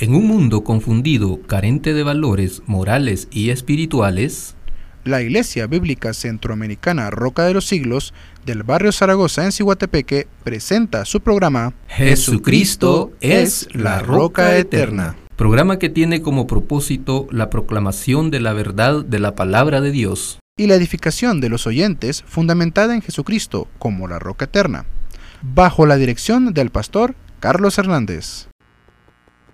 En un mundo confundido, carente de valores morales y espirituales, la Iglesia Bíblica Centroamericana Roca de los Siglos del barrio Zaragoza en Cihuatepeque presenta su programa Jesucristo es la Roca Eterna. Programa que tiene como propósito la proclamación de la verdad de la palabra de Dios y la edificación de los oyentes fundamentada en Jesucristo como la Roca Eterna, bajo la dirección del pastor Carlos Hernández. Qué bendición es poder estar en esta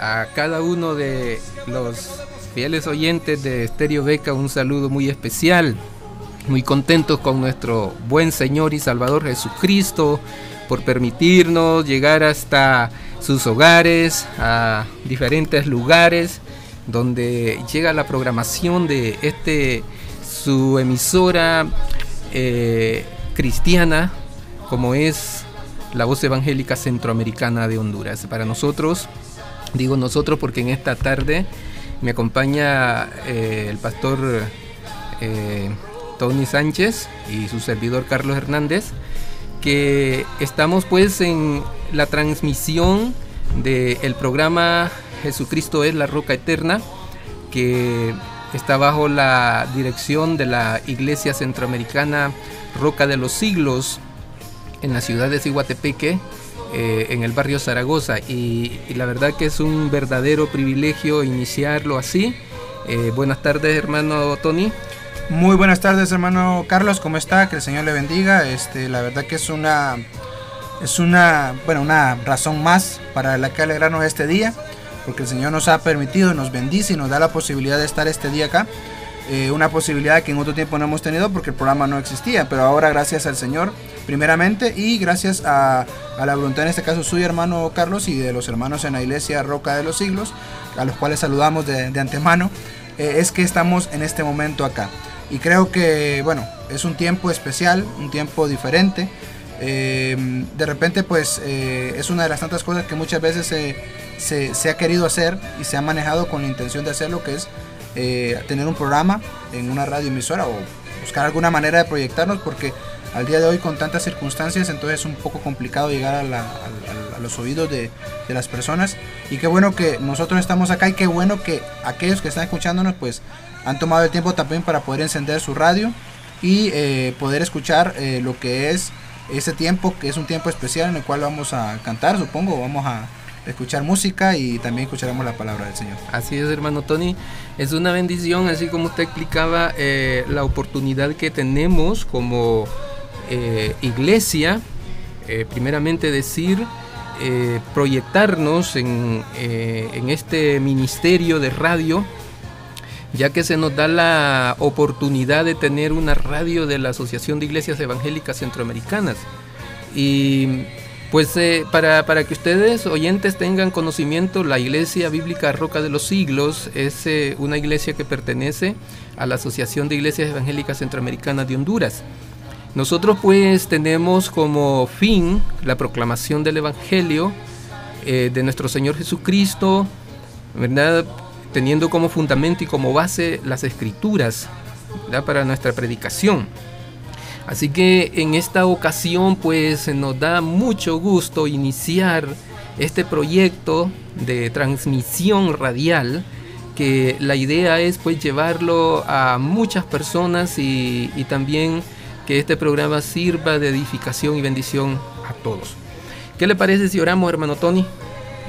a cada uno de los fieles oyentes de Stereo Beca un saludo muy especial. Muy contentos con nuestro buen Señor y Salvador Jesucristo por permitirnos llegar hasta sus hogares, a diferentes lugares donde llega la programación de este su emisora eh, cristiana como es la voz evangélica centroamericana de Honduras. Para nosotros Digo nosotros porque en esta tarde me acompaña eh, el pastor eh, Tony Sánchez y su servidor Carlos Hernández, que estamos pues en la transmisión del programa Jesucristo es la Roca Eterna, que está bajo la dirección de la Iglesia Centroamericana Roca de los Siglos en la ciudad de Cihuatepeque, eh, en el barrio Zaragoza y, la verdad que es un verdadero privilegio iniciarlo así. Eh, buenas tardes hermano Tony. Muy buenas tardes hermano Carlos, ¿cómo está? Que el Señor le bendiga. Este, la verdad que es una, es una, bueno, una razón más para la que alegrarnos este día, porque el Señor nos ha permitido, nos bendice y nos da la posibilidad de estar este día acá. Eh, una posibilidad que en otro tiempo no hemos tenido porque el programa no existía, pero ahora gracias al Señor primeramente y gracias a, la voluntad en este caso suyo hermano Carlos y de los hermanos en la iglesia Roca de los Siglos, a los cuales saludamos de, antemano, eh, es que estamos en este momento acá. Y creo que, bueno, es un tiempo especial, un tiempo diferente. Eh, de repente pues es una de las tantas cosas que muchas veces se, se ha querido hacer y se ha manejado con la intención de hacerlo, que es eh, tener un programa en una radio emisora o buscar alguna manera de proyectarnos porque al día de hoy con tantas circunstancias entonces es un poco complicado llegar a, los oídos de, las personas. Y qué bueno que nosotros estamos acá y qué bueno que aquellos que están escuchándonos pues han tomado el tiempo también para poder encender su radio y eh, poder escuchar eh, lo que es ese tiempo que es un tiempo especial en el cual vamos a cantar supongo vamos a escuchar música y también escucharemos la palabra del Señor. Así es, hermano Tony. Es una bendición, así como usted explicaba, eh, la oportunidad que tenemos como eh, iglesia, eh, primeramente decir, proyectarnos en, en este ministerio de radio ya que se nos da la oportunidad de tener una radio de la Asociación de Iglesias Evangélicas Centroamericanas. Y pues eh, para, que ustedes, oyentes, tengan conocimiento, la Iglesia Bíblica Roca de los Siglos es eh, una iglesia que pertenece a la Asociación de Iglesias Evangélicas Centroamericanas de Honduras. Nosotros pues tenemos como fin la proclamación del Evangelio eh, de nuestro Señor Jesucristo, ¿verdad? teniendo como fundamento y como base las escrituras para nuestra predicación. Así que en esta ocasión pues nos da mucho gusto iniciar este proyecto de transmisión radial que la idea es pues llevarlo a muchas personas y, también que este programa sirva de edificación y bendición a todos. ¿Qué le parece si oramos hermano Tony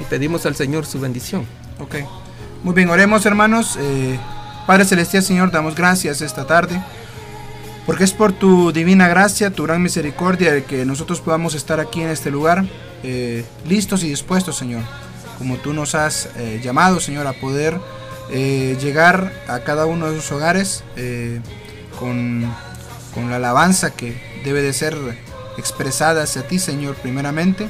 y pedimos al Señor su bendición? Ok, muy bien, oremos hermanos. Eh, Padre Celestial Señor, damos gracias esta tarde porque es por tu divina gracia, tu gran misericordia, que nosotros podamos estar aquí en este lugar, eh, listos y dispuestos, Señor, como tú nos has eh, llamado, Señor, a poder eh, llegar a cada uno de sus hogares con, la alabanza que debe de ser expresada hacia ti, Señor, primeramente.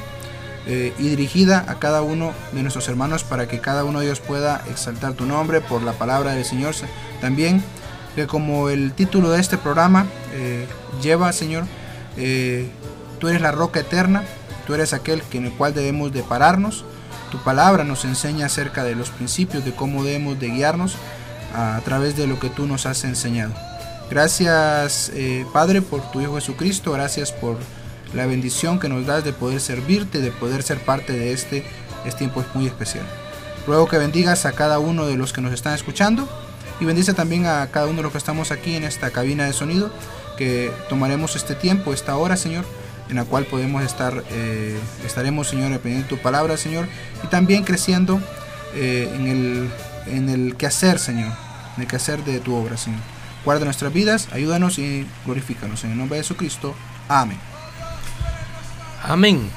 y dirigida a cada uno de nuestros hermanos para que cada uno de ellos pueda exaltar tu nombre por la palabra del Señor. También que como el título de este programa eh, lleva, Señor, eh, tú eres la roca eterna, tú eres aquel en el cual debemos de pararnos. Tu palabra nos enseña acerca de los principios, de cómo debemos de guiarnos a, través de lo que tú nos has enseñado. Gracias, Padre, por tu Hijo Jesucristo. Gracias por la bendición que nos das de poder servirte, de poder ser parte de este, este tiempo es muy especial. Ruego que bendigas a cada uno de los que nos están escuchando y bendice también a cada uno de los que estamos aquí en esta cabina de sonido, que tomaremos este tiempo, esta hora, Señor, en la cual podemos estar, eh, estaremos, Señor, aprendiendo tu palabra, Señor, y también creciendo eh, en, el, en el quehacer, Señor, en el quehacer de tu obra, Señor. Guarda nuestras vidas, ayúdanos y glorifícanos. En el nombre de Jesucristo. Amén. Amén.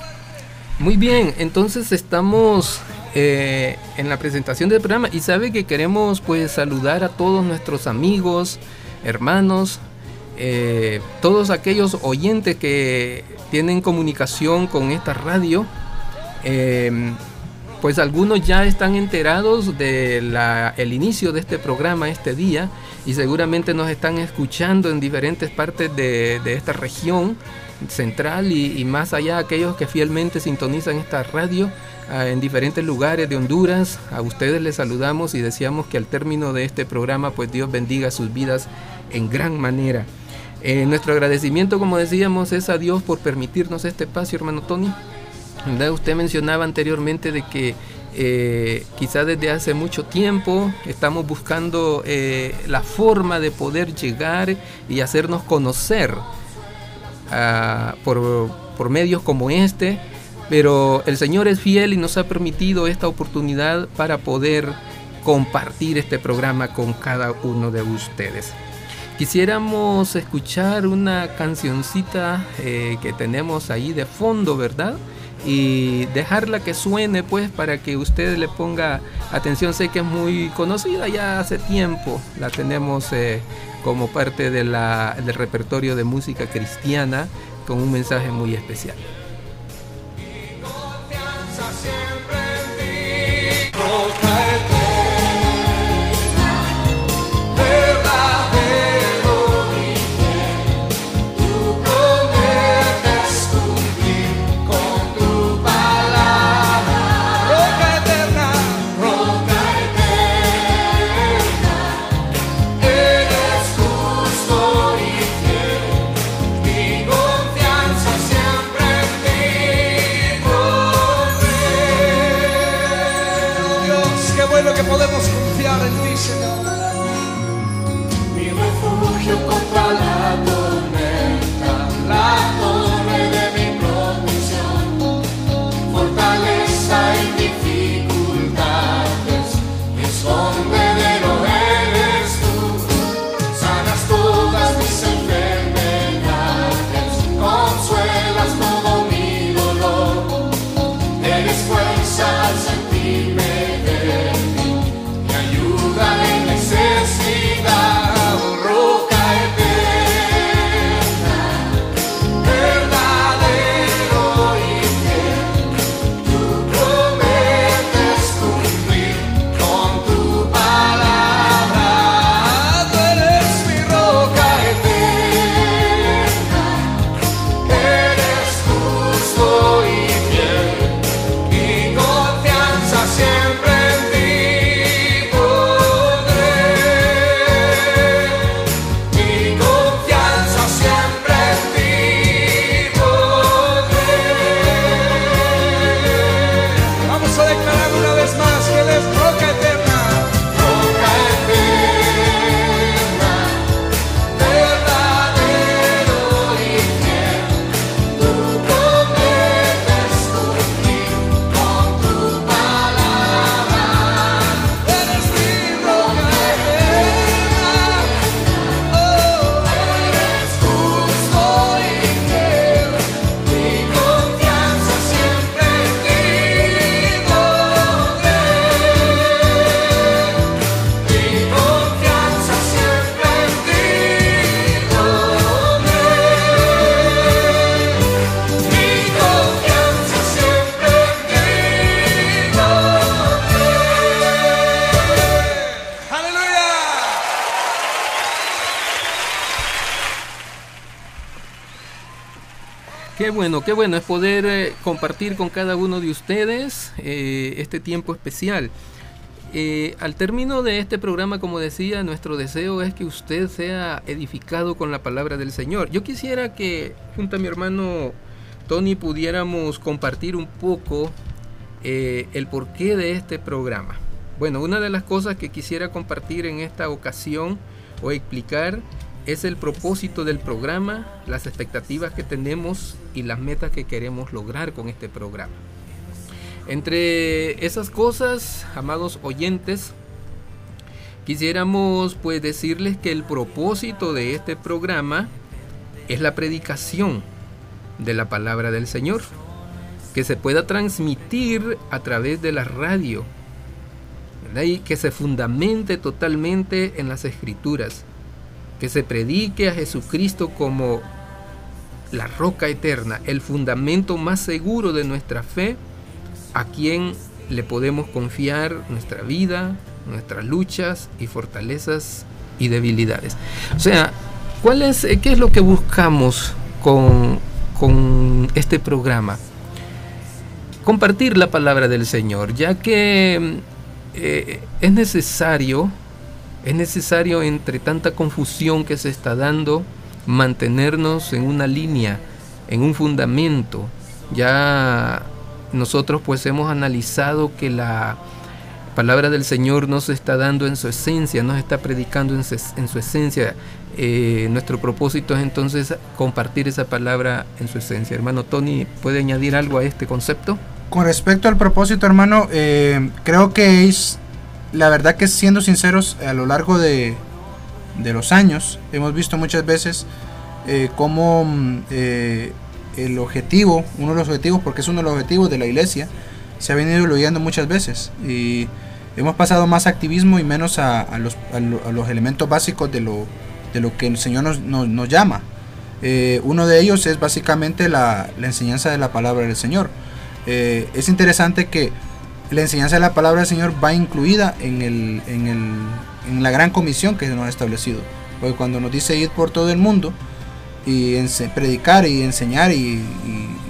Muy bien, entonces estamos eh, en la presentación del programa y sabe que queremos pues saludar a todos nuestros amigos, hermanos, eh, todos aquellos oyentes que tienen comunicación con esta radio. Eh, pues algunos ya están enterados del el inicio de este programa este día y seguramente nos están escuchando en diferentes partes de, de esta región central y, más allá aquellos que fielmente sintonizan esta radio ah, en diferentes lugares de Honduras. A ustedes les saludamos y deseamos que al término de este programa pues Dios bendiga sus vidas en gran manera. Eh, nuestro agradecimiento, como decíamos, es a Dios por permitirnos este espacio, hermano Tony. Usted mencionaba anteriormente de que eh, quizá desde hace mucho tiempo estamos buscando eh, la forma de poder llegar y hacernos conocer por, medios como este, pero el Señor es fiel y nos ha permitido esta oportunidad para poder compartir este programa con cada uno de ustedes. Quisiéramos escuchar una cancioncita eh, que tenemos ahí de fondo, ¿verdad? Y dejarla que suene pues para que usted le ponga atención. Sé que es muy conocida ya hace tiempo, la tenemos eh, como parte del repertorio de música cristiana con un mensaje muy especial. Bueno, qué bueno es poder eh, compartir con cada uno de ustedes eh, este tiempo especial. Eh, al término de este programa, como decía, nuestro deseo es que usted sea edificado con la palabra del Señor. Yo quisiera que junto a mi hermano Tony pudiéramos compartir un poco el porqué de este programa. Bueno, una de las cosas que quisiera compartir en esta ocasión o explicar es el propósito del programa, las expectativas que tenemos y las metas que queremos lograr con este programa. Entre esas cosas, amados oyentes, quisiéramos pues decirles que el propósito de este programa es la predicación de la palabra del Señor, que se pueda transmitir a través de la radio, y que se fundamente totalmente en las escrituras que se predique a Jesucristo como la roca eterna, el fundamento más seguro de nuestra fe, a quien le podemos confiar nuestra vida, nuestras luchas y fortalezas y debilidades. O sea, ¿cuál eh, ¿qué es lo que buscamos con, con este programa? Compartir la palabra del Señor, ya que eh, es necesario es necesario entre tanta confusión que se está dando mantenernos en una línea, en un fundamento. Ya nosotros pues hemos analizado que la palabra del Señor nos está dando en su esencia, nos está predicando en su, esencia. Eh, nuestro propósito es entonces compartir esa palabra en su esencia. Hermano Tony, ¿puede añadir algo a este concepto? Con respecto al propósito, hermano, eh, creo que es la verdad que siendo sinceros, a lo largo de, los años hemos visto muchas veces eh, cómo mm, eh, el objetivo, uno de los objetivos, porque es uno de los objetivos de la iglesia, se ha venido olvidando muchas veces. Y hemos pasado más activismo y menos a, los, elementos básicos de lo, de lo que el Señor nos, llama. Eh, uno de ellos es básicamente la, la, enseñanza de la palabra del Señor. es interesante que la enseñanza de la palabra del Señor va incluida en, el, en, el, en la gran comisión que nos ha establecido. Porque cuando nos dice ir por todo el mundo y predicar y enseñar y,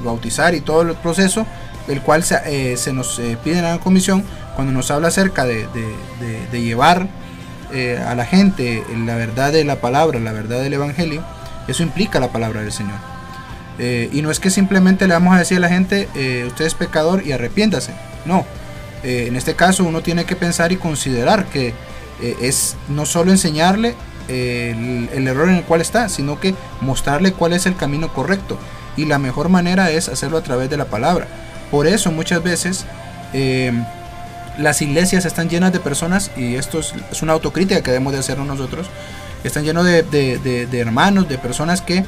bautizar y todo el proceso, el cual se, eh, se nos eh, pide en la comisión, cuando nos habla acerca de, de, llevar eh, a la gente la verdad de la palabra, la verdad del Evangelio, eso implica la palabra del Señor. y no es que simplemente le vamos a decir a la gente, usted es pecador y arrepiéntase. No, eh, en este caso uno tiene que pensar y considerar que eh, es no solo enseñarle eh, el, error en el cual está, sino que mostrarle cuál es el camino correcto. Y la mejor manera es hacerlo a través de la palabra. Por eso muchas veces las iglesias están llenas de personas, y esto es, una autocrítica que debemos de hacernos nosotros, están llenos de, hermanos, de personas que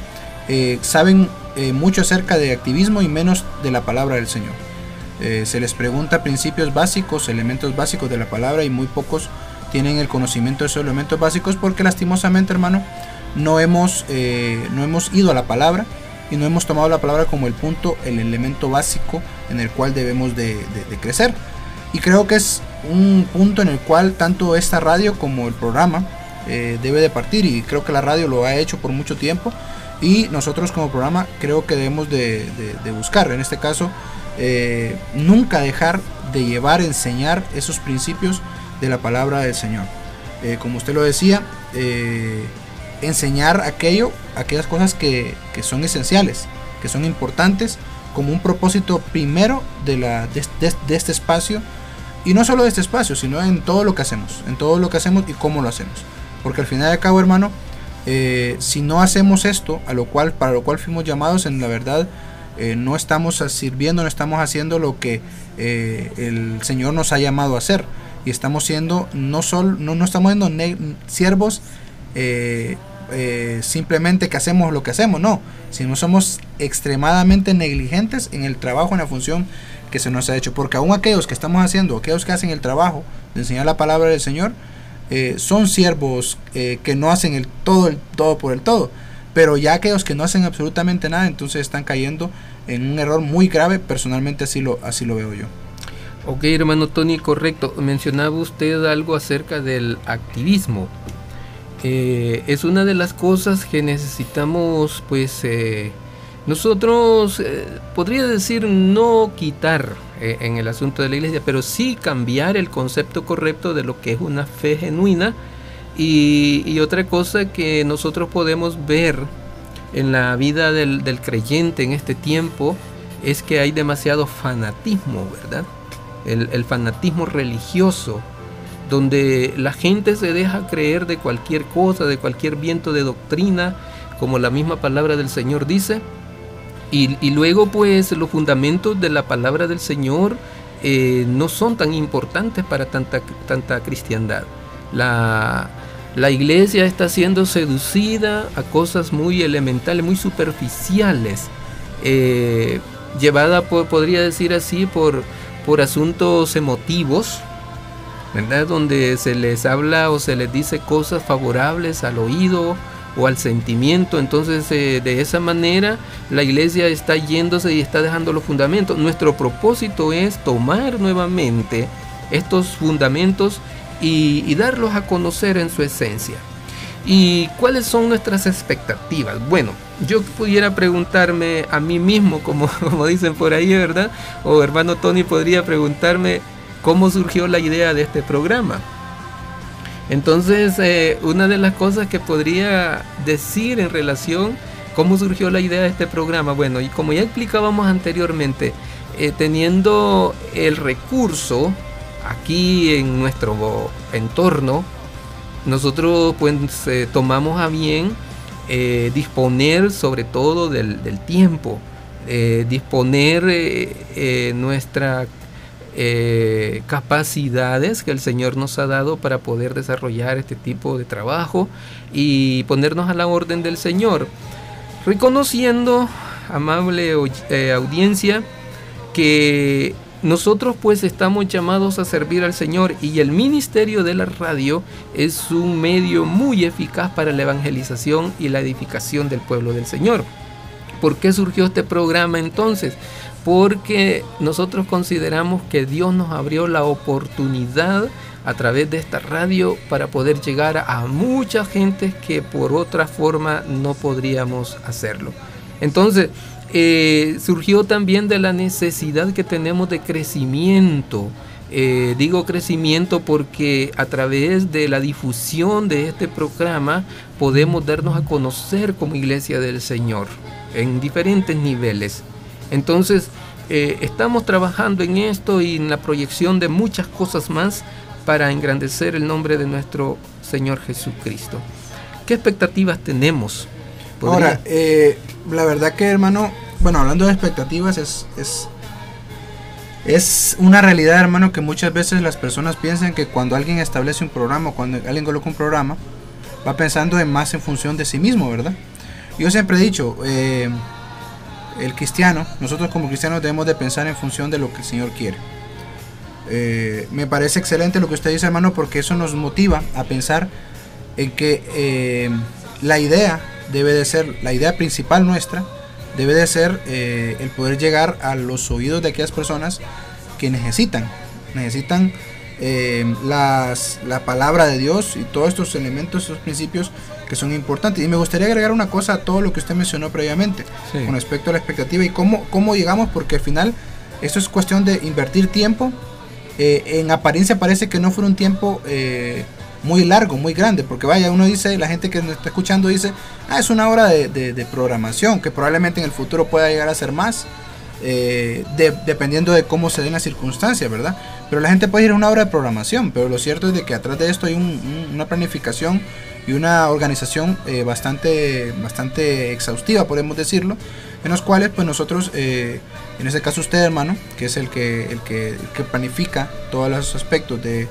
saben mucho acerca de activismo y menos de la palabra del Señor. Eh, se les pregunta principios básicos, elementos básicos de la palabra y muy pocos tienen el conocimiento de esos elementos básicos porque lastimosamente hermano no hemos, eh, no hemos ido a la palabra y no hemos tomado la palabra como el punto, el elemento básico en el cual debemos de, crecer. Y creo que es un punto en el cual tanto esta radio como el programa eh, debe de partir y creo que la radio lo ha hecho por mucho tiempo y nosotros como programa creo que debemos de, de buscar en este caso eh, nunca dejar de llevar, enseñar esos principios de la palabra del Señor. Eh, como usted lo decía, eh, enseñar aquello, aquellas cosas que, son esenciales, que son importantes, como un propósito primero de, la, de, este espacio, y no solo de este espacio, sino en todo lo que hacemos, en todo lo que hacemos y cómo lo hacemos. Porque al final de cabo, hermano, si no hacemos esto, a lo cual, para lo cual fuimos llamados, en la verdad, eh, no estamos sirviendo, no estamos haciendo lo que eh, el Señor nos ha llamado a hacer. Y estamos siendo, no, solo, no, no estamos siendo siervos eh, simplemente que hacemos lo que hacemos, no, sino somos extremadamente negligentes en el trabajo, en la función que se nos ha hecho. Porque aún aquellos que estamos haciendo, aquellos que hacen el trabajo de enseñar la palabra del Señor, son siervos que no hacen el todo, el todo por el todo pero ya aquellos que no hacen absolutamente nada, entonces están cayendo en un error muy grave. Personalmente así lo, así lo veo yo. Ok, hermano Tony, correcto. Mencionaba usted algo acerca del activismo. Eh, es una de las cosas que necesitamos pues eh, nosotros, eh, podría decir, no quitar eh, en el asunto de la iglesia, pero sí cambiar el concepto correcto de lo que es una fe genuina. Y, otra cosa que nosotros podemos ver en la vida del, creyente en este tiempo es que hay demasiado fanatismo, ¿verdad? el fanatismo religioso, donde la gente se deja creer de cualquier cosa, de cualquier viento de doctrina, como la misma palabra del Señor dice, y, luego pues los fundamentos de la palabra del Señor eh, no son tan importantes para tanta, tanta cristiandad. La, iglesia está siendo seducida a cosas muy elementales, muy superficiales, eh, llevada, podría decir así, por, por asuntos emotivos, ¿verdad? Donde se les habla o se les dice cosas favorables al oído, o al sentimiento. Entonces, eh, de esa manera, la iglesia está yéndose y está dejando los fundamentos. Nuestro propósito es tomar nuevamente estos fundamentos y, darlos a conocer en su esencia. ¿Y cuáles son nuestras expectativas? Bueno, yo pudiera preguntarme a mí mismo, como, como dicen por ahí, ¿verdad? O hermano Tony podría preguntarme cómo surgió la idea de este programa. Entonces, eh, una de las cosas que podría decir en relación cómo surgió la idea de este programa, bueno, y como ya explicábamos anteriormente, eh, teniendo el recurso aquí en nuestro entorno, nosotros pues eh, tomamos a bien disponer sobre todo del, tiempo, disponer nuestra eh, capacidades que el Señor nos ha dado para poder desarrollar este tipo de trabajo y ponernos a la orden del Señor, reconociendo, amable eh, audiencia, que nosotros pues estamos llamados a servir al Señor y el ministerio de la radio es un medio muy eficaz para la evangelización y la edificación del pueblo del Señor. ¿Por qué surgió este programa entonces? porque nosotros consideramos que Dios nos abrió la oportunidad a través de esta radio para poder llegar a mucha gente que por otra forma no podríamos hacerlo. Entonces, eh, surgió también de la necesidad que tenemos de crecimiento. Eh, digo crecimiento porque a través de la difusión de este programa podemos darnos a conocer como iglesia del Señor en diferentes niveles. Entonces, eh, estamos trabajando en esto y en la proyección de muchas cosas más para engrandecer el nombre de nuestro Señor Jesucristo. ¿Qué expectativas tenemos? Ahora, eh, la verdad que hermano, bueno, hablando de expectativas, es, es, es una realidad, hermano, que muchas veces las personas piensan que cuando alguien establece un programa, cuando alguien coloca un programa, va pensando en más en función de sí mismo, ¿verdad? Yo siempre he dicho, eh, el cristiano, nosotros como cristianos debemos de pensar en función de lo que el Señor quiere. Eh, me parece excelente lo que usted dice, hermano, porque eso nos motiva a pensar en que la idea debe de ser, la idea principal nuestra, debe de ser eh, el poder llegar a los oídos de aquellas personas que necesitan, necesitan las, la palabra de Dios y todos estos elementos, estos principios que son importantes. Y me gustaría agregar una cosa a todo lo que usted mencionó previamente con respecto a la expectativa y cómo, cómo llegamos, porque al final esto es cuestión de invertir tiempo. Eh, en apariencia parece que no fue un tiempo eh, muy largo, muy grande, porque vaya, uno dice, la gente que nos está escuchando dice, ah, es una hora de, programación, que probablemente en el futuro pueda llegar a ser más. Eh, dependiendo de cómo se den las circunstancias, ¿verdad? Pero la gente puede ir a una hora de programación, pero lo cierto es de que atrás de esto hay una planificación y una organización eh, bastante, bastante exhaustiva, podemos decirlo, en los cuales pues nosotros, eh, en este caso usted hermano, que es el que, el que, planifica todos los aspectos de,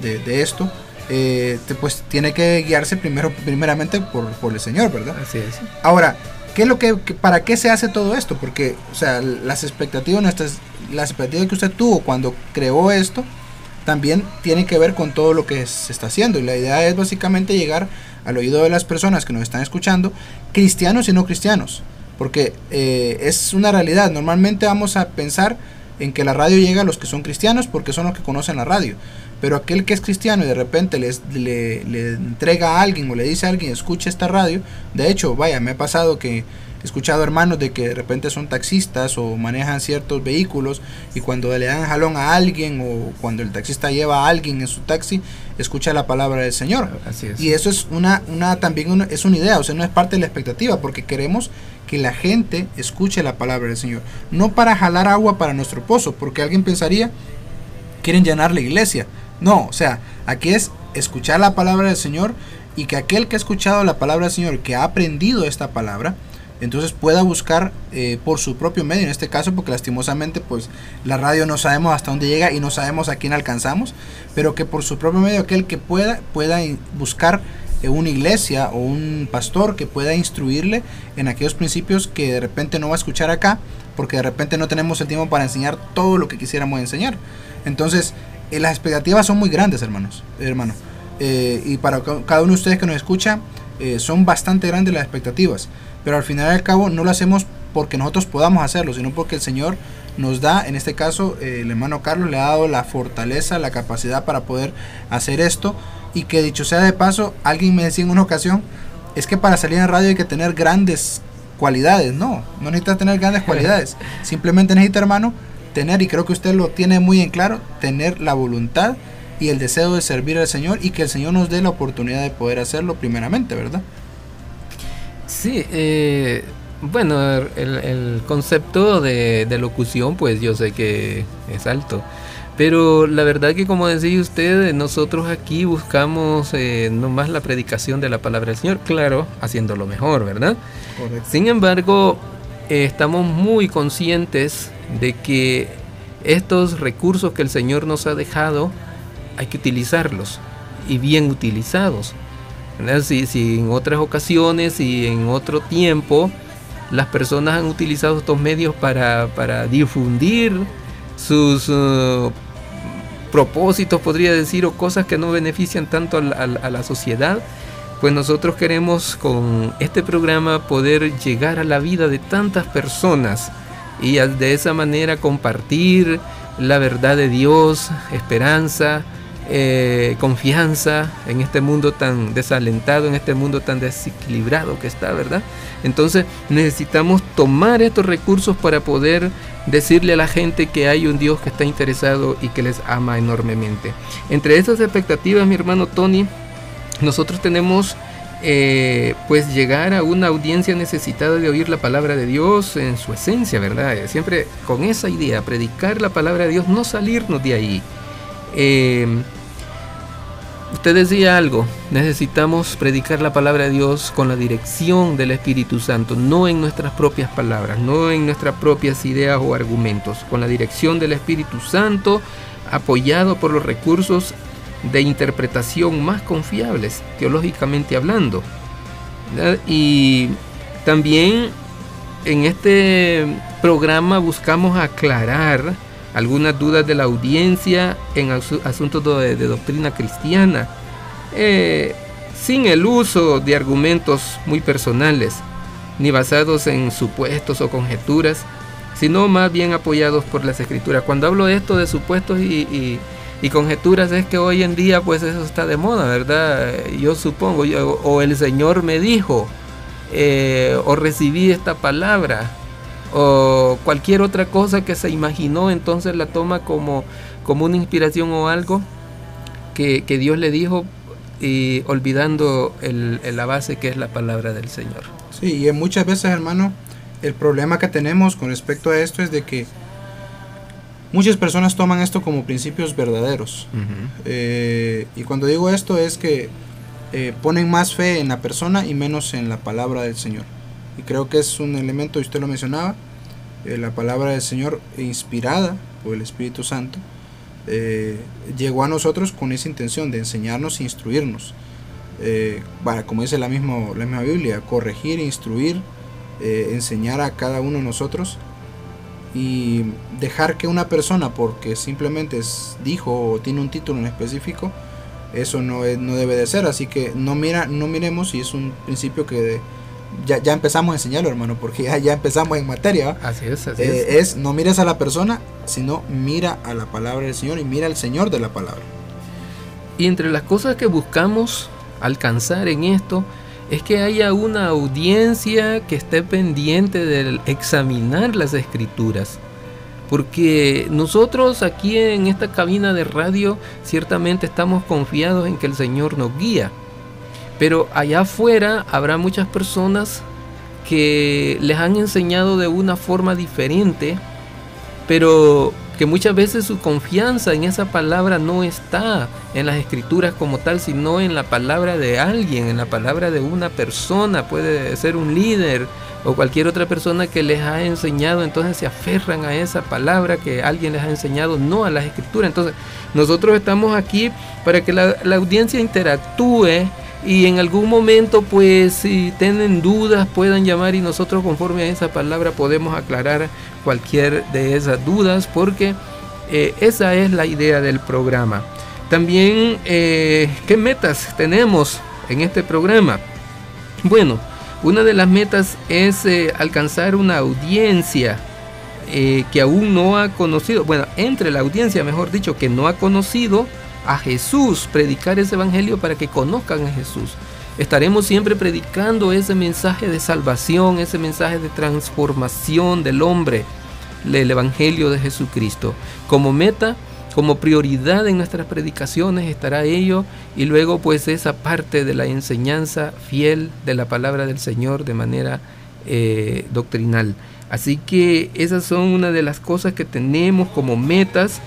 de, esto, eh, pues tiene que guiarse primero, primeramente por, por, el Señor, ¿verdad? Así es. Ahora, ¿qué es lo que, ¿para qué se hace todo esto? Porque, o sea, las expectativas, nuestras, las expectativas que usted tuvo cuando creó esto, también tiene que ver con todo lo que se está haciendo. Y la idea es básicamente llegar al oído de las personas que nos están escuchando, cristianos y no cristianos. Porque eh, es una realidad. Normalmente vamos a pensar en que la radio llega a los que son cristianos porque son los que conocen la radio. Pero aquel que es cristiano y de repente les, le, entrega a alguien o le dice a alguien, escuche esta radio. De hecho, vaya, me ha pasado que He escuchado hermanos de que de repente son taxistas o manejan ciertos vehículos y cuando le dan jalón a alguien o cuando el taxista lleva a alguien en su taxi, escucha la palabra del Señor. Así es. Y eso es una, una también una- es una idea, o sea, no es parte de la expectativa, porque queremos que la gente escuche la palabra del Señor. No para jalar agua para nuestro pozo, porque alguien pensaría, quieren llenar la iglesia. No, o sea, aquí es escuchar la palabra del Señor y que aquel que ha escuchado la palabra del Señor, que ha aprendido esta palabra, entonces pueda buscar eh, por su propio medio, en este caso, porque lastimosamente pues la radio no sabemos hasta dónde llega y no sabemos a quién alcanzamos, pero que por su propio medio aquel que pueda, pueda buscar una iglesia o un pastor que pueda instruirle en aquellos principios que de repente no va a escuchar acá, porque de repente no tenemos el tiempo para enseñar todo lo que quisiéramos enseñar. Entonces, eh, las expectativas son muy grandes, hermanos, hermano. Eh, y para ca- cada uno de ustedes que nos escucha, eh, son bastante grandes las expectativas. Pero al final y al cabo no lo hacemos porque nosotros podamos hacerlo, sino porque el Señor nos da, en este caso, el hermano Carlos le ha dado la fortaleza, la capacidad para poder hacer esto. Y que dicho sea de paso, alguien me decía en una ocasión, es que para salir en radio hay que tener grandes cualidades. No, no necesita tener grandes cualidades. Simplemente necesita, hermano, tener, y creo que usted lo tiene muy en claro, tener la voluntad y el deseo de servir al Señor y que el Señor nos dé la oportunidad de poder hacerlo primeramente, ¿verdad? Sí, eh, bueno, el, el concepto de, de locución, pues yo sé que es alto. Pero la verdad que como decía usted, nosotros aquí buscamos eh, nomás la predicación de la palabra del Señor, claro, haciéndolo mejor, ¿verdad? Correcto. Sin embargo, eh, estamos muy conscientes de que estos recursos que el Señor nos ha dejado hay que utilizarlos y bien utilizados. Si, si en otras ocasiones y en otro tiempo las personas han utilizado estos medios para, para difundir sus uh, propósitos, podría decir, o cosas que no benefician tanto a la, a la- sociedad, pues nosotros queremos con este programa poder llegar a la vida de tantas personas y de esa manera compartir la verdad de Dios, esperanza, eh, confianza en este mundo tan desalentado, en este mundo tan desequilibrado que está, ¿verdad? Entonces necesitamos tomar estos recursos para poder decirle a la gente que hay un Dios que está interesado y que les ama enormemente. Entre esas expectativas, mi hermano Tony, nosotros tenemos eh, pues llegar a una audiencia necesitada de oír la palabra de Dios en su esencia, ¿verdad? Eh, Siempre con esa idea, predicar la palabra de Dios, no salirnos de ahí. Usted decía algo, necesitamos predicar la palabra de Dios con la dirección del Espíritu Santo, no en nuestras propias palabras, no en nuestras propias ideas o argumentos, con la dirección del Espíritu Santo, apoyado por los recursos de interpretación más confiables, teológicamente hablando. Y también en este programa buscamos aclarar algunas dudas de la audiencia en asu- asuntos de, doctrina cristiana, eh, sin el uso de argumentos muy personales, ni basados en supuestos o conjeturas, sino más bien apoyados por las escrituras. Cuando hablo de esto de supuestos y, conjeturas es que hoy en día pues eso está de moda, ¿verdad? Yo supongo, o el Señor me dijo, eh, o recibí esta palabra, o cualquier otra cosa que se imaginó, entonces la toma como, como una inspiración o algo que, que Dios le dijo y olvidando el- el- la base que es la palabra del Señor. Sí, y muchas veces, hermano, el problema que tenemos con respecto a esto es de que muchas personas toman esto como principios verdaderos. Eh, y cuando digo esto es que eh, ponen más fe en la persona y menos en la palabra del Señor. Y creo que es un elemento, y usted lo mencionaba, eh, la palabra del Señor inspirada por el Espíritu Santo, eh, llegó a nosotros con esa intención de enseñarnos e instruirnos. Eh, para, como dice la misma, la misma Biblia, corregir, instruir, eh, enseñar a cada uno de nosotros y dejar que una persona, porque simplemente es- dijo o tiene un título en específico, eso no, es- no debe de ser. Así que no, mira, no miremos y es un principio que ya, ya empezamos a enseñarlo, hermano, porque ya, ya empezamos en materia. ¿va? Así es, así Eh, es. es no mires a la persona, sino mira a la palabra del Señor y mira al Señor de la palabra. Y entre las cosas que buscamos alcanzar en esto es que haya una audiencia que esté pendiente de examinar las escrituras. Porque nosotros aquí en esta cabina de radio ciertamente estamos confiados en que el Señor nos guía. Pero allá afuera habrá muchas personas que les han enseñado de una forma diferente, pero que muchas veces su confianza en esa palabra no está en las escrituras como tal, sino en la palabra de alguien, en la palabra de una persona, puede ser un líder o cualquier otra persona que les ha enseñado, entonces se aferran a esa palabra que alguien les ha enseñado, no a las escrituras. Entonces nosotros estamos aquí para que la, la audiencia interactúe y en algún momento pues si tienen dudas puedan llamar y nosotros conforme a esa palabra podemos aclarar cualquier de esas dudas porque eh, esa es la idea del programa. También, eh, ¿qué metas tenemos en este programa? Bueno, una de las metas es eh, alcanzar una audiencia que aún no ha conocido, bueno, entre la audiencia, mejor dicho, que no ha conocido a Jesús, predicar ese evangelio para que conozcan a Jesús. Estaremos siempre predicando ese mensaje de salvación, ese mensaje de transformación del hombre, el evangelio de Jesucristo. Como meta, como prioridad en nuestras predicaciones estará ello y luego pues esa parte de la enseñanza fiel de la palabra del Señor de manera eh, doctrinal. Así que esas son una de las cosas que tenemos como metas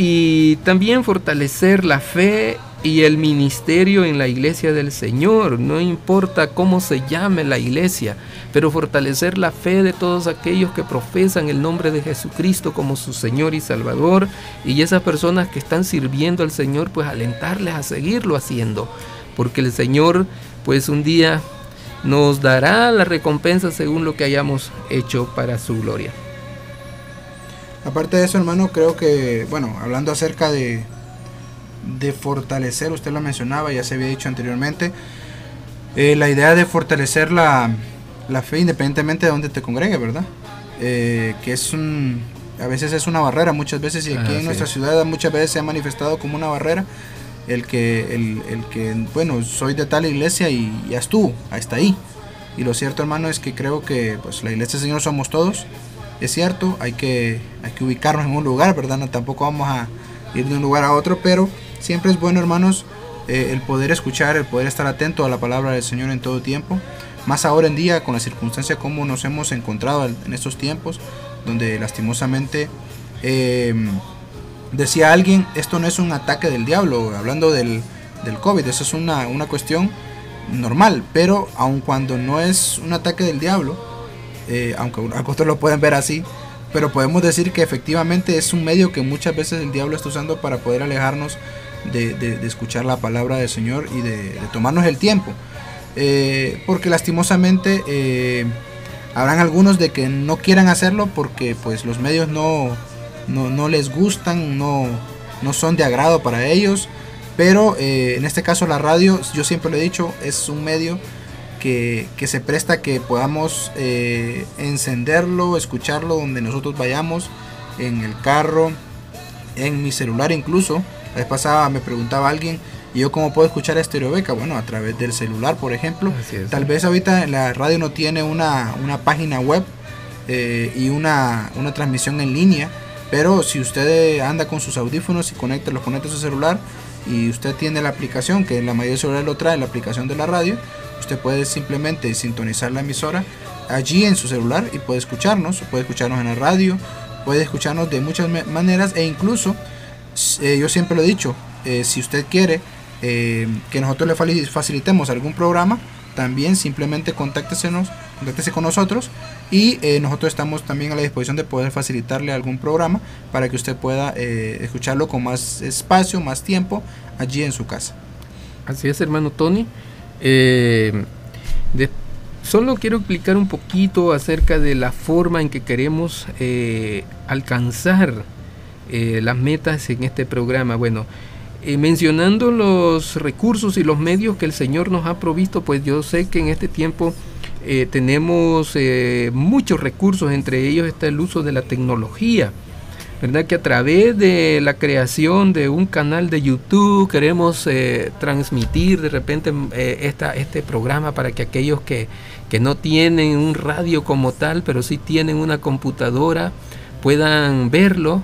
y también fortalecer la fe y el ministerio en la iglesia del Señor. No importa cómo se llame la iglesia, pero fortalecer la fe de todos aquellos que profesan el nombre de Jesucristo como su Señor y Salvador y esas personas que están sirviendo al Señor, pues alentarles a seguirlo haciendo, porque el Señor pues un día nos dará la recompensa según lo que hayamos hecho para su gloria. Aparte de eso, hermano, creo que, bueno, hablando acerca de, de fortalecer, usted lo mencionaba, ya se había dicho anteriormente, eh, la idea de fortalecer la, la, fe independientemente de donde te congregue, ¿verdad? Eh, que es un, a veces es una barrera, muchas veces, y aquí en nuestra ciudad muchas veces se ha manifestado como una barrera el que, el, el que bueno, soy de tal iglesia y ya estuvo, hasta ahí. Y lo cierto, hermano, es que creo que pues, la iglesia del Señor somos todos es cierto, hay que, hay que ubicarnos en un lugar, ¿verdad? No, tampoco vamos a ir de un lugar a otro, pero siempre es bueno, hermanos, eh, el poder escuchar, el poder estar atento a la palabra del Señor en todo tiempo. Más ahora en día, con la circunstancia como nos hemos encontrado en estos tiempos, donde lastimosamente em, decía alguien, esto no es un ataque del diablo, hablando del, del COVID, eso es una, una cuestión normal, pero aun cuando no es un ataque del diablo, eh, aunque otros lo pueden ver así, pero podemos decir que efectivamente es un medio que muchas veces el diablo está usando para poder alejarnos de, escuchar la palabra del Señor y de, tomarnos el tiempo. Eh, porque lastimosamente eh, habrán algunos de que no quieran hacerlo porque pues los medios no, no, les gustan, no, no son de agrado para ellos. Pero en este caso la radio, yo siempre lo he dicho, es un medio que, se presta que podamos eh, encenderlo, escucharlo donde nosotros vayamos, en el carro, en mi celular incluso. La vez pasada me preguntaba alguien, ¿y yo cómo puedo escuchar a Beca? Bueno, a través del celular, por ejemplo. Tal vez ahorita la radio no tiene una, página web eh, y una, una transmisión en línea, pero si usted anda con sus audífonos y conecta, los conecta a su celular, y usted tiene la aplicación, que la mayoría de celulares lo trae, la aplicación de la radio, usted puede simplemente sintonizar la emisora allí en su celular y puede escucharnos, puede escucharnos en la radio, puede escucharnos de muchas maneras e incluso, eh, yo siempre lo he dicho, eh, si usted quiere eh, que nosotros le facilitemos algún programa, también simplemente contáctese, con nosotros y nosotros estamos también a la disposición de poder facilitarle algún programa para que usted pueda escucharlo con más espacio, más tiempo allí en su casa. Así es, hermano Tony. Eh, solo quiero explicar un poquito acerca de la forma en que queremos eh, alcanzar eh, las metas en este programa. Bueno, mencionando los recursos y los medios que el Señor nos ha provisto, pues yo sé que en este tiempo tenemos muchos recursos, entre ellos está el uso de la tecnología. ¿Verdad? Que a través de la creación de un canal de YouTube queremos eh, transmitir de repente eh, esta, este programa para que aquellos que, que no tienen un radio como tal, pero sí tienen una computadora, puedan verlo.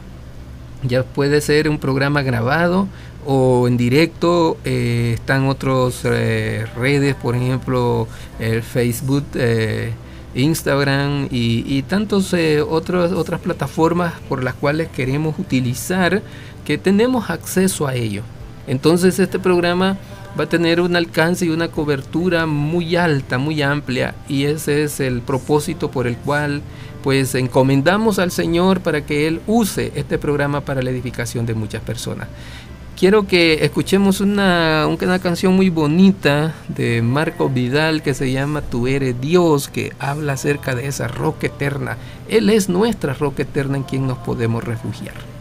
Ya puede ser un programa grabado o en directo. Eh, están otras redes, por ejemplo, el Facebook. Instagram y, y tantos eh, otras plataformas por las cuales queremos utilizar que tenemos acceso a ello. Entonces este programa va a tener un alcance y una cobertura muy alta, muy amplia y ese es el propósito por el cual pues encomendamos al Señor para que Él use este programa para la edificación de muchas personas quiero que escuchemos una, una, canción muy bonita de Marco Vidal que se llama Tú eres Dios, que habla acerca de esa roca eterna. Él es nuestra roca eterna en quien nos podemos refugiar.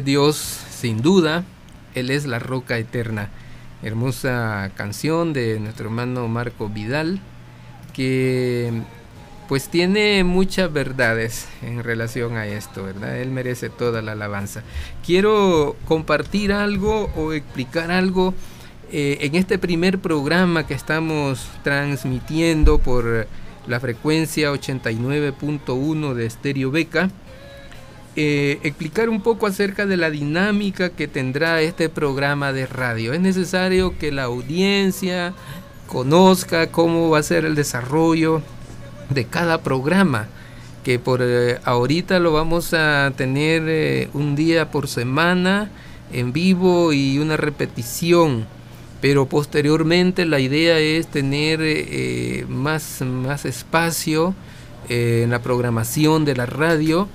Dios sin duda, Él es la roca eterna. Hermosa canción de nuestro hermano Marco Vidal, que pues tiene muchas verdades en relación a esto, ¿verdad? Él merece toda la alabanza. Quiero compartir algo o explicar algo eh, en este primer programa que estamos transmitiendo por la frecuencia 89.1 de Stereo Beca. Eh, explicar un poco acerca de la dinámica que tendrá este programa de radio. Es necesario que la audiencia conozca cómo va a ser el desarrollo de cada programa que por eh, ahorita lo vamos a tener eh, un día por semana en vivo y una repetición pero posteriormente la idea es tener eh, más, más espacio en la programación de la radio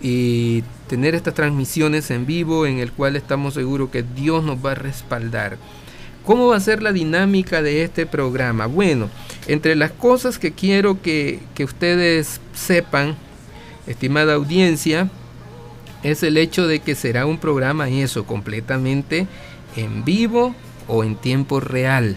y tener estas transmisiones en vivo en el cual estamos seguros que Dios nos va a respaldar. ¿Cómo va a ser la dinámica de este programa? Bueno, entre las cosas que quiero que, que ustedes sepan, estimada audiencia, es el hecho de que será un programa eso, completamente en vivo o en tiempo real.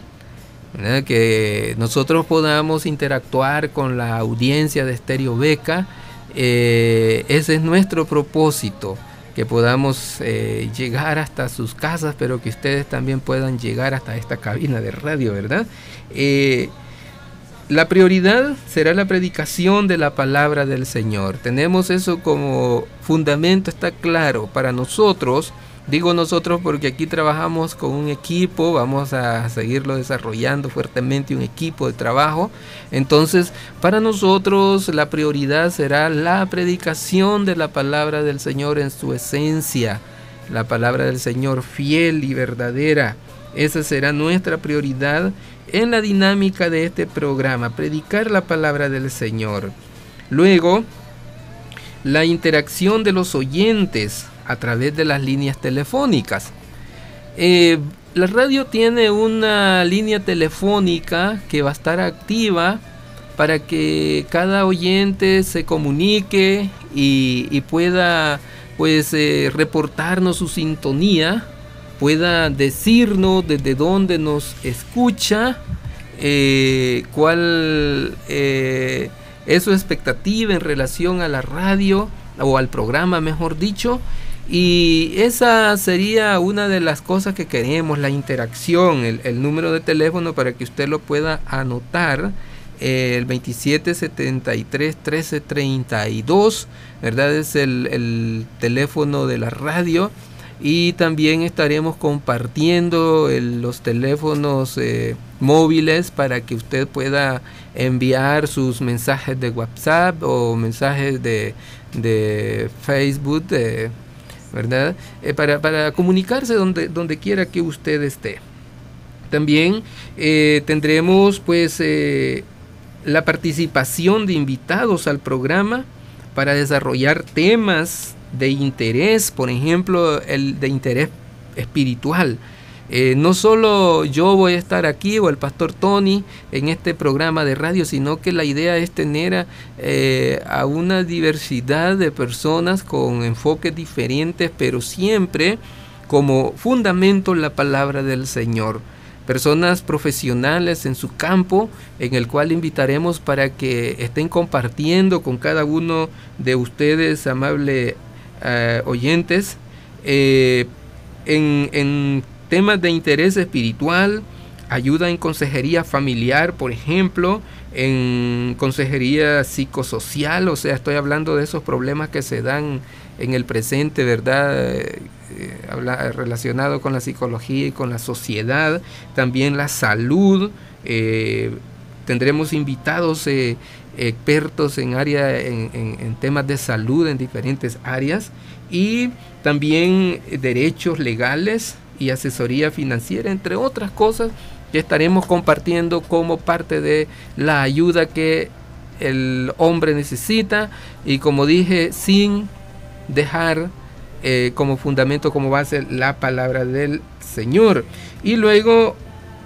Que nosotros podamos interactuar con la audiencia de Stereo Beca. Eh, ese es nuestro propósito que podamos eh, llegar hasta sus casas, pero que ustedes también puedan llegar hasta esta cabina de radio, ¿verdad? Eh, la prioridad será la predicación de la palabra del Señor. Tenemos eso como fundamento, está claro, para nosotros. Digo nosotros porque aquí trabajamos con un equipo, vamos a seguirlo desarrollando fuertemente, un equipo de trabajo. Entonces, para nosotros la prioridad será la predicación de la palabra del Señor en su esencia, la palabra del Señor fiel y verdadera. Esa será nuestra prioridad en la dinámica de este programa, predicar la palabra del Señor. Luego, la interacción de los oyentes a través de las líneas telefónicas. Eh, la radio tiene una línea telefónica que va a estar activa para que cada oyente se comunique y, pueda pues eh, reportarnos su sintonía, pueda decirnos desde dónde nos escucha, eh, cuál es su expectativa en relación a la radio o al programa, mejor dicho. Y esa sería una de las cosas que queremos, la interacción, el, número de teléfono para que usted lo pueda anotar el 2773 1332, ¿verdad? Es el, el, teléfono de la radio. Y también estaremos compartiendo los teléfonos eh, móviles para que usted pueda enviar sus mensajes de WhatsApp o mensajes de, de Facebook, de, ¿verdad? Eh, para, para, comunicarse donde, donde quiera que usted esté. También eh, tendremos pues eh, la participación de invitados al programa para desarrollar temas de interés, por ejemplo, el de interés espiritual. Eh, no solo yo voy a estar aquí o el pastor Tony en este programa de radio, sino que la idea es tener a, eh, a una diversidad de personas con enfoques diferentes, pero siempre como fundamento la palabra del Señor. Personas profesionales en su campo, en el cual invitaremos para que estén compartiendo con cada uno de ustedes, amables uh, oyentes, eh, en, en, temas de interés espiritual, ayuda en consejería familiar, por ejemplo, en consejería psicosocial, o sea, estoy hablando de esos problemas que se dan en el presente, ¿verdad? Eh, relacionado con la psicología y con la sociedad, también la salud. Eh, tendremos invitados eh, expertos en, área, en, temas de salud en diferentes áreas y también derechos legales y asesoría financiera, entre otras cosas que estaremos compartiendo como parte de la ayuda que el hombre necesita y como dije, sin dejar eh, como fundamento, como base, la palabra del Señor. Y luego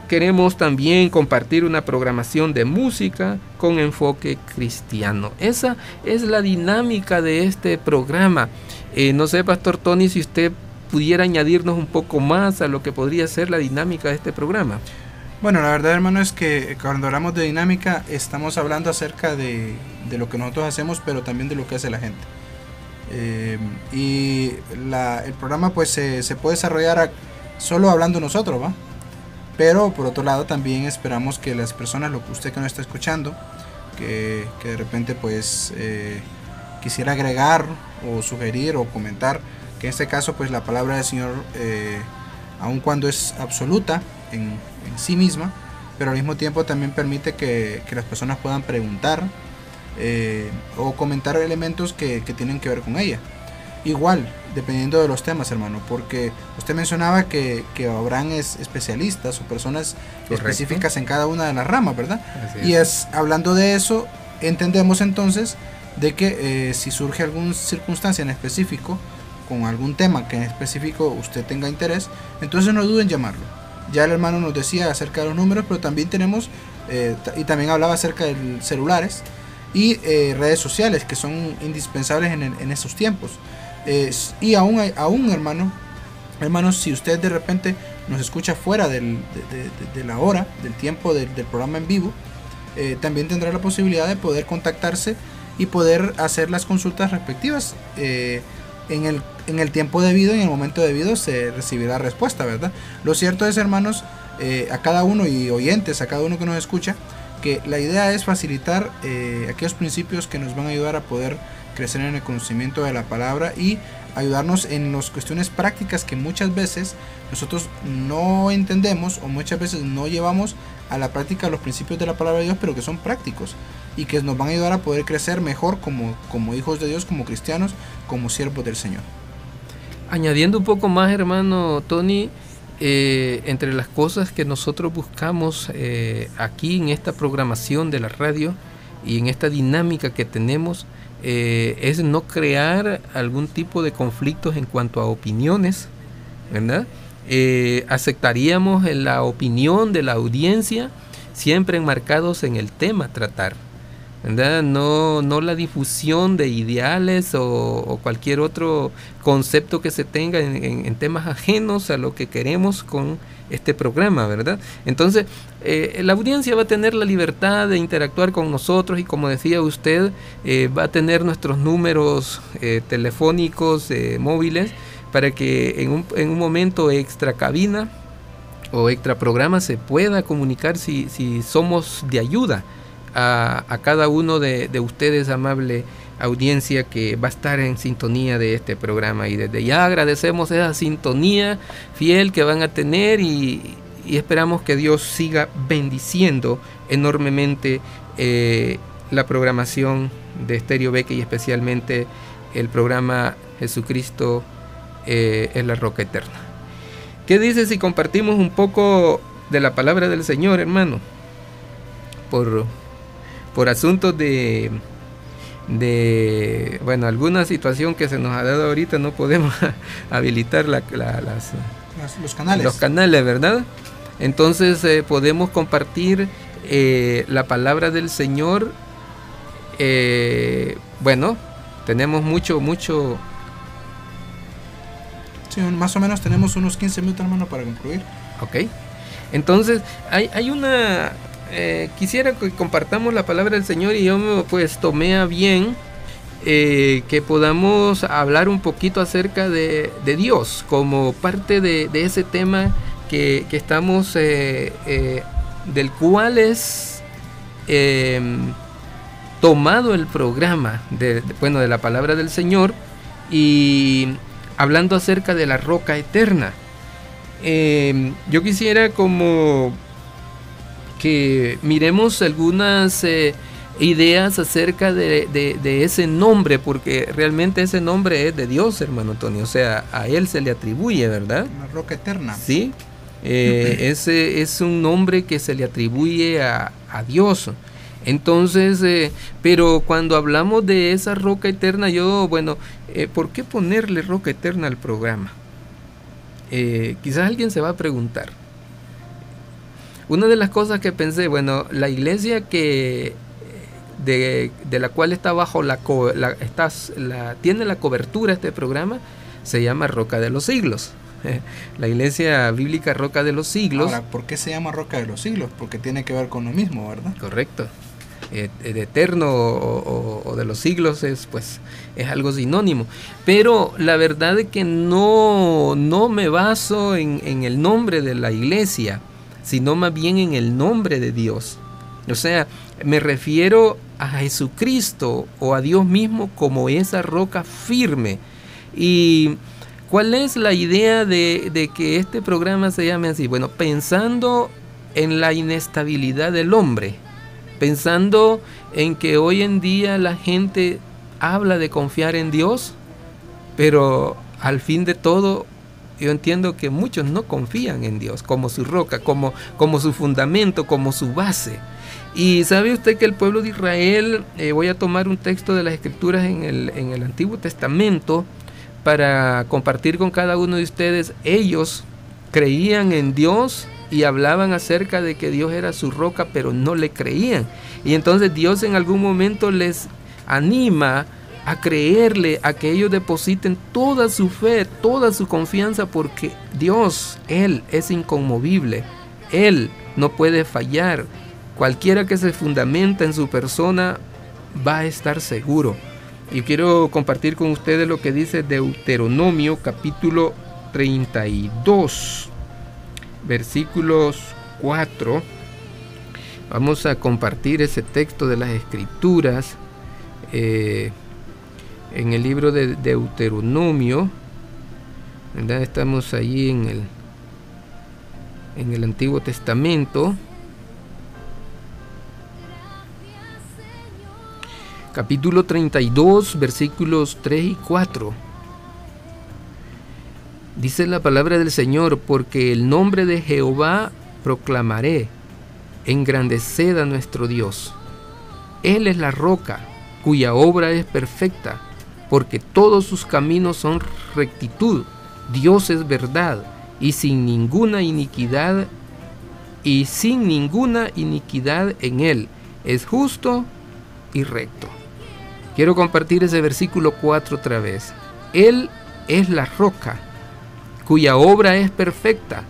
queremos también compartir una programación de música con enfoque cristiano. Esa es la dinámica de este programa. Eh, no sé, Pastor Tony, si usted pudiera añadirnos un poco más a lo que podría ser la dinámica de este programa. Bueno, la verdad, hermano, es que cuando hablamos de dinámica, estamos hablando acerca de, de lo que nosotros hacemos, pero también de lo que hace la gente. Eh, y la- el programa pues se, se puede desarrollar solo hablando nosotros, ¿va? Pero por otro lado también esperamos que las personas, lo que usted que nos está escuchando, que, que de repente pues eh, quisiera agregar o sugerir o comentar, que en este caso pues la palabra del Señor, eh, aun cuando es absoluta en, en sí misma, pero al mismo tiempo también permite que, que las personas puedan preguntar eh, o comentar elementos que, que tienen que ver con ella. Igual, dependiendo de los temas, hermano, porque usted mencionaba que, que habrán es- especialistas o personas Correcto. específicas en cada una de las ramas, ¿verdad? Y es hablando de eso, entendemos entonces de que eh, si surge alguna circunstancia en específico, con algún tema que en específico usted tenga interés, entonces no duden en llamarlo. Ya el hermano nos decía acerca de los números, pero también tenemos, eh, y también hablaba acerca de celulares y eh, redes sociales que son indispensables en, esos tiempos. Y aún, aún hermano, hermanos, si usted de repente nos escucha fuera del- de, la hora, del tiempo del, del programa en vivo, eh, también tendrá la posibilidad de poder contactarse y poder hacer las consultas respectivas. eh, en, el, en el tiempo debido y en el momento debido se recibirá respuesta, ¿verdad? Lo cierto es, hermanos, eh, a cada uno y oyentes, a cada uno que nos escucha, que la idea es facilitar eh, aquellos principios que nos van a ayudar a poder crecer en el conocimiento de la palabra y ayudarnos en las cuestiones prácticas que muchas veces nosotros no entendemos o muchas veces no llevamos a la práctica los principios de la palabra de Dios, pero que son prácticos y que nos van a ayudar a poder crecer mejor como, como hijos de Dios, como cristianos, como siervos del Señor. Añadiendo un poco más, hermano Tony, eh, entre las cosas que nosotros buscamos eh, aquí en esta programación de la radio y en esta dinámica que tenemos, eh, es no crear algún tipo de conflictos en cuanto a opiniones, ¿verdad? Aceptaríamos la opinión de la audiencia siempre enmarcados en el tema tratar. No, no la difusión de ideales o, cualquier otro concepto que se tenga en, temas ajenos a lo que queremos con este programa, ¿verdad? Entonces, eh, la audiencia va a tener la libertad de interactuar con nosotros y como decía usted, eh, va a tener nuestros números eh, telefónicos, móviles, para que en un, en un momento extra cabina o extra programa se pueda comunicar si somos de ayuda a, cada uno de, de ustedes, amable audiencia que va a estar en sintonía de este programa. Y desde ya agradecemos esa sintonía fiel que van a tener y, y esperamos que Dios siga bendiciendo enormemente eh, la programación de Stereo Beque y especialmente el programa Jesucristo eh, es la roca eterna. ¿Qué dice si compartimos un poco de la palabra del Señor, hermano? Por, por asuntos de, de, bueno, alguna situación que se nos ha dado ahorita, no podemos habilitar la- la- las, Las- los canales. los canales, ¿verdad? Entonces eh, podemos compartir eh, la palabra del Señor. eh, bueno, tenemos mucho, mucho, Sí, más o menos tenemos unos 15 minutos, hermano, para concluir. Ok. Entonces, hay, hay una... eh, quisiera que compartamos la palabra del Señor y yo me, pues tomé a bien eh, que podamos hablar un poquito acerca de, Dios como parte de, ese tema que, que estamos, eh, del cual es em, tomado el programa de, bueno, de la palabra del Señor y hablando acerca de la roca eterna. Eh, yo quisiera como que miremos algunas eh, ideas acerca de, de- de ese nombre, porque realmente ese nombre es de Dios, hermano Tony, o sea, a Él se le atribuye, ¿verdad? Una roca eterna. Sí, eh, ese es un nombre que se le atribuye a, a Dios. Entonces, eh, pero cuando hablamos de esa roca eterna, yo, bueno, eh, ¿por qué ponerle roca eterna al programa? Quizás alguien se va a preguntar. Una de las cosas que pensé, bueno, la iglesia que de, de la cual está bajo la, co- la, estás- la- tiene la cobertura este programa se llama Roca de los Siglos. La iglesia bíblica Roca de los Siglos. Ahora, ¿por qué se llama Roca de los Siglos? Porque tiene que ver con lo mismo, ¿verdad? Correcto. Eh, de eterno o, o- o de los siglos es pues es algo sinónimo. Pero la verdad es que no, no me baso en, en el nombre de la iglesia, sino más bien en el nombre de Dios. O sea, me refiero a Jesucristo o a Dios mismo como esa roca firme. Y ¿Cuál es la idea de, de que este programa se llame así? Bueno, pensando en la inestabilidad del hombre, pensando en que hoy en día la gente habla de confiar en Dios, pero al fin de todo yo entiendo que muchos no confían en Dios como su roca, como, como su fundamento, como su base. Y sabe usted que el pueblo de Israel, eh, voy a tomar un texto de las escrituras en el, en el Antiguo Testamento para compartir con cada uno de ustedes, ellos creían en Dios y hablaban acerca de que Dios era su roca, pero no le creían. Y entonces Dios en algún momento les anima a creerle, a que ellos depositen toda su fe, toda su confianza, porque Dios, Él es inconmovible, Él no puede fallar. Cualquiera que se fundamenta en su persona va a estar seguro. Y quiero compartir con ustedes lo que dice Deuteronomio capítulo 32, versículos 4. Vamos a compartir ese texto de las escrituras eh, en el libro de Deuteronomio. Estamos allí en el, en el Antiguo Testamento. capítulo 32, versículos 3 y 4. Dice la palabra del Señor, porque el nombre de Jehová proclamaré, engrandeced a nuestro Dios. Él es la roca, cuya obra es perfecta, porque todos sus caminos son rectitud. Dios es verdad, y sin ninguna iniquidad, y sin ninguna iniquidad en él. Es justo y recto. Quiero compartir ese versículo 4 otra vez. Él es la roca, cuya obra es perfecta,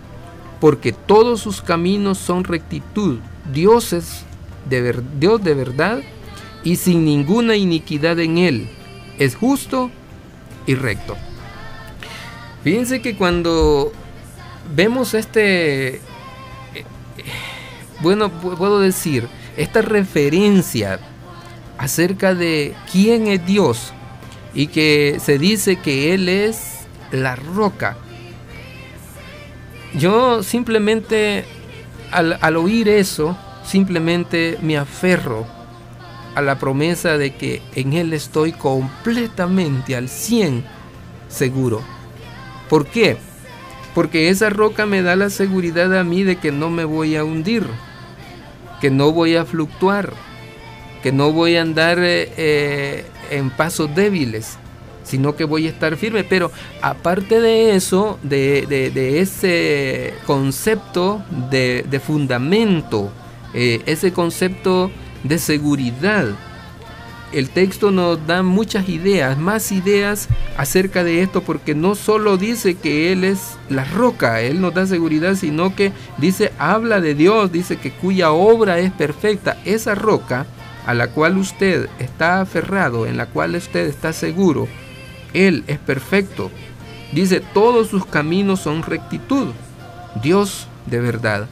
porque todos sus caminos son rectitud. Dios es de ver- Dios de verdad y sin ninguna iniquidad en él. Es justo y recto. Fíjense que cuando vemos este, eh, bueno, pu- puedo decir, esta referencia acerca de quién es Dios y que se dice que Él es la roca. Yo simplemente al, al oír eso, simplemente me aferro a la promesa de que en Él estoy completamente al 100 seguro. ¿Por qué? Porque esa roca me da la seguridad a mí de que no me voy a hundir, que no voy a fluctuar, que no voy a andar eh, eh, en pasos débiles, sino que voy a estar firme. Pero aparte de eso, de, ese concepto de, de fundamento, eh, ese concepto de seguridad, el texto nos da muchas ideas, más ideas acerca de esto, porque no solo dice que Él es la roca, Él nos da seguridad, sino que dice, habla de Dios, dice que cuya obra es perfecta. Esa roca a la cual usted está aferrado, en la cual usted está seguro, Él es perfecto. Dice, todos sus caminos son rectitud. Dios de verdad.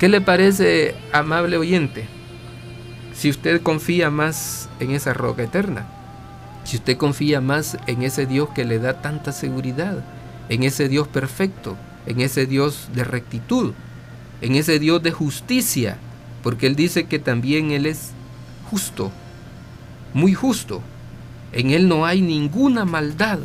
¿Qué le parece, amable oyente? Si usted confía más en esa roca eterna, si usted confía más en ese Dios que le da tanta seguridad, en ese Dios perfecto, en ese Dios de rectitud, en ese Dios de justicia, porque Él dice que también Él es justo, muy justo. En Él no hay ninguna maldad.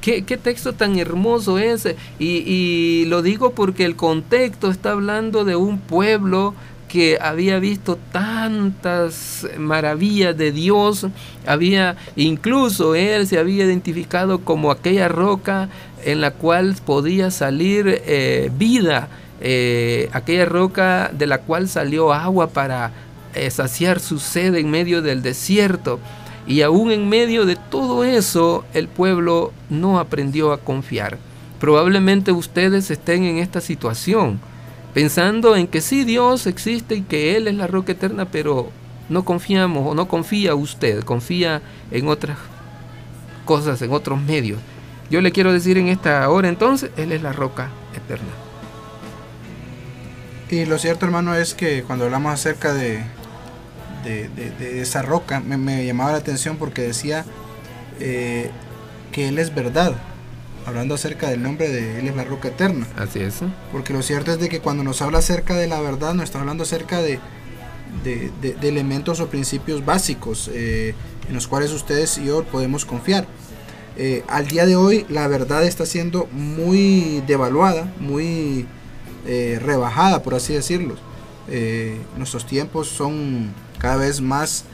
¿Qué, texto tan hermoso es? Y, y lo digo porque el contexto está hablando de un pueblo que había visto tantas maravillas de Dios, había incluso él se había identificado como aquella roca en la cual podía salir eh, vida, eh, aquella roca de la cual salió agua para eh, saciar su sed en medio del desierto. Y aún en medio de todo eso, el pueblo no aprendió a confiar. Probablemente ustedes estén en esta situación, pensando en que sí Dios existe y que Él es la roca eterna, pero no confiamos o no confía usted, confía en otras cosas, en otros medios. Yo le quiero decir en esta hora entonces, Él es la roca eterna. Y lo cierto, hermano, es que cuando hablamos acerca de, de, de- esa roca, me, me llamaba la atención porque decía eh, que Él es verdad. Hablando acerca del nombre de Él es la roca eterna. Así es. Porque lo cierto es de que cuando nos habla acerca de la verdad, nos está hablando acerca de, de- de- de elementos o principios básicos eh, en los cuales ustedes y yo podemos confiar. Eh, al día de hoy la verdad está siendo muy devaluada, muy eh, rebajada, por así decirlo. Nuestros tiempos son cada vez más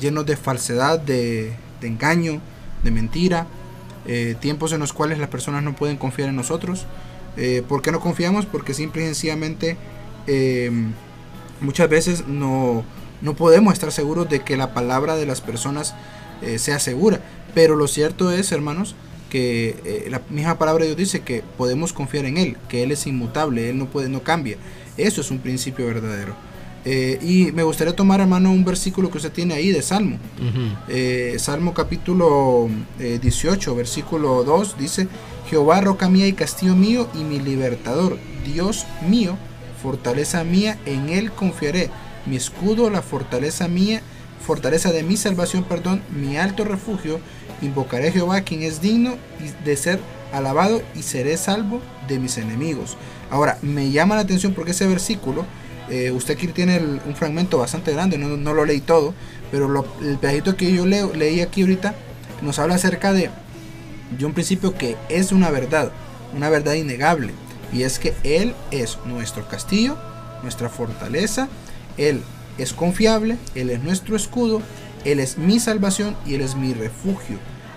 llenos de falsedad, de, de engaño, de mentira. Eh, tiempos en los cuales las personas no pueden confiar en nosotros. Eh, ¿Por qué no confiamos? Porque simple y sencillamente eh, muchas veces no, no podemos estar seguros de que la palabra de las personas eh, sea segura. Pero lo cierto es, hermanos, que eh, la misma palabra de Dios dice que podemos confiar en Él, que Él es inmutable, Él no puede, no cambia. Eso es un principio verdadero. Eh, y me gustaría tomar, hermano, un versículo que usted tiene ahí de Salmo. Eh, Salmo capítulo eh, 18, versículo 2 dice, Jehová roca mía y castillo mío y mi libertador, Dios mío, fortaleza mía, en él confiaré, mi escudo, la fortaleza mía, fortaleza de mi salvación, perdón, mi alto refugio, invocaré a Jehová quien es digno de ser alabado y seré salvo de mis enemigos. Ahora, me llama la atención porque ese versículo, eh, usted aquí tiene el- un fragmento bastante grande, no, no lo leí todo, pero lo- el pedacito que yo leo, leí aquí ahorita nos habla acerca de, de un principio que es una verdad, una verdad innegable, y es que Él es nuestro castillo, nuestra fortaleza, Él es confiable, Él es nuestro escudo, Él es mi salvación y Él es mi refugio.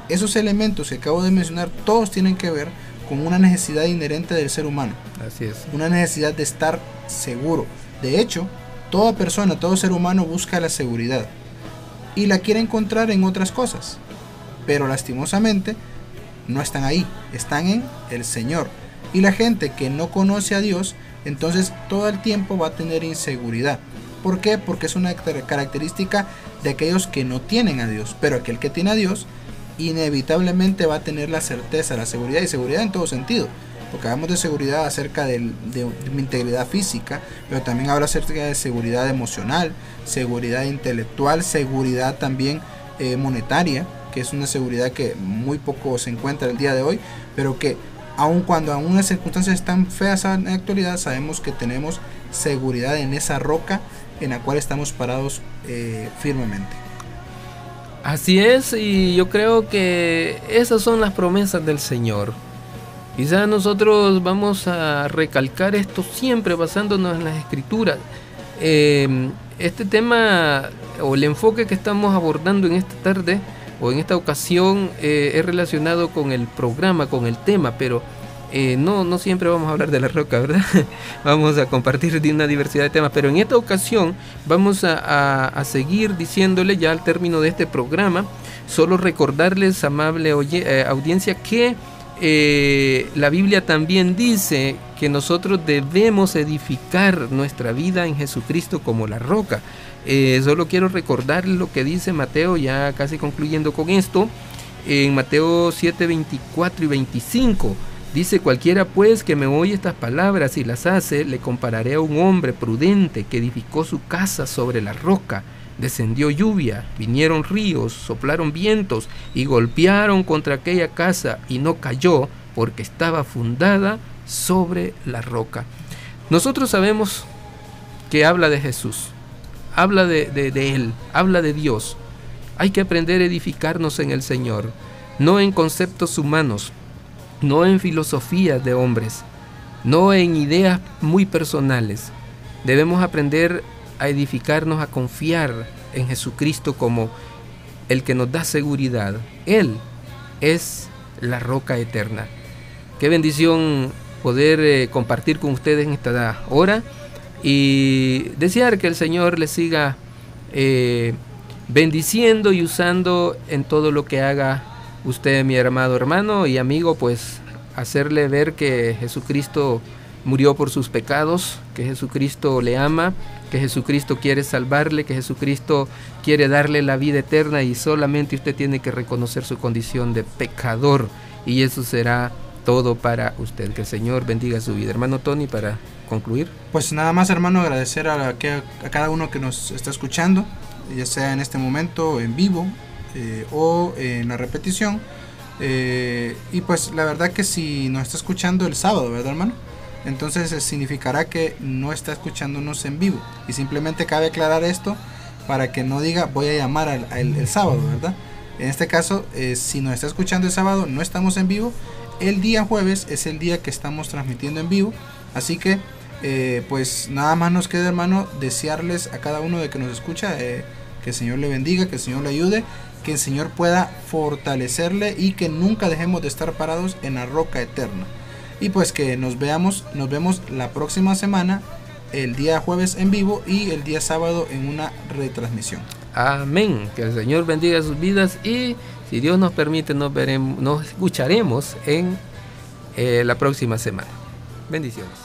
Esos elementos que acabo de mencionar todos tienen que ver con una necesidad inherente del ser humano Así es. una necesidad de estar seguro. De hecho, toda persona, todo ser humano busca la seguridad y la quiere encontrar en otras cosas, pero lastimosamente no están ahí, están en el Señor. Y la gente que no conoce a Dios, entonces todo el tiempo va a tener inseguridad. ¿Por qué? Porque es una car- característica de aquellos que no tienen a Dios, pero aquel que tiene a Dios inevitablemente va a tener la certeza, la seguridad y seguridad en todo sentido. Porque hablamos de seguridad acerca del- de, mi integridad física, pero también habla acerca de seguridad emocional, seguridad intelectual, seguridad también eh, monetaria, que es una seguridad que muy poco se encuentra el día de hoy, pero que aun cuando aún las circunstancias están feas en la actualidad, sabemos que tenemos seguridad en esa roca en la cual estamos parados eh, firmemente. Así es, y yo creo que esas son las promesas del Señor. Quizás nosotros vamos a recalcar esto siempre basándonos en las escrituras. Eh, este tema o el enfoque que estamos abordando en esta tarde o en esta ocasión eh, es relacionado con el programa, con el tema, pero eh, no, no siempre vamos a hablar de la roca, ¿verdad? vamos a compartir de una diversidad de temas, pero en esta ocasión vamos a, a- a seguir diciéndole ya al término de este programa, solo recordarles, amable oye- eh, audiencia, que eh, la Biblia también dice que nosotros debemos edificar nuestra vida en Jesucristo como la roca. Eh, solo quiero recordar lo que dice Mateo, ya casi concluyendo con esto, en Mateo 7, 24 y 25. Dice, cualquiera pues que me oye estas palabras y las hace, le compararé a un hombre prudente que edificó su casa sobre la roca. Descendió lluvia, vinieron ríos, soplaron vientos y golpearon contra aquella casa y no cayó porque estaba fundada sobre la roca. Nosotros sabemos que habla de Jesús, habla de, de- Él, habla de Dios. Hay que aprender a edificarnos en el Señor, no en conceptos humanos, no en filosofías de hombres, no en ideas muy personales. Debemos aprender a edificarnos, a confiar en Jesucristo como el que nos da seguridad. Él es la roca eterna. Qué bendición poder eh, compartir con ustedes en esta hora y desear que el Señor les siga eh, bendiciendo y usando en todo lo que haga usted, mi amado hermano y amigo, pues hacerle ver que Jesucristo murió por sus pecados, que Jesucristo le ama, que Jesucristo quiere salvarle, que Jesucristo quiere darle la vida eterna y solamente usted tiene que reconocer su condición de pecador y eso será todo para usted. Que el Señor bendiga su vida. Hermano Tony, para concluir. Pues nada más, hermano, agradecer a, a cada uno que nos está escuchando, ya sea en este momento en vivo eh, o en la repetición. Eh, y pues la verdad que si nos está escuchando el sábado, ¿verdad, hermano? Entonces eh, significará que no está escuchándonos en vivo. Y simplemente cabe aclarar esto para que no diga voy a llamar al, el sábado, ¿verdad? En este caso, eh, si nos está escuchando el sábado, no estamos en vivo. El día jueves es el día que estamos transmitiendo en vivo. Así que, eh, pues nada más nos queda, hermano, desearles a cada uno de que nos escucha que el Señor le bendiga, que el Señor le ayude, que el Señor pueda fortalecerle y que nunca dejemos de estar parados en la roca eterna. Y pues que nos veamos, nos vemos la próxima semana, el día jueves en vivo y el día sábado en una retransmisión. Amén. Que el Señor bendiga sus vidas y si Dios nos permite nos veremos, nos escucharemos en eh, la próxima semana. Bendiciones.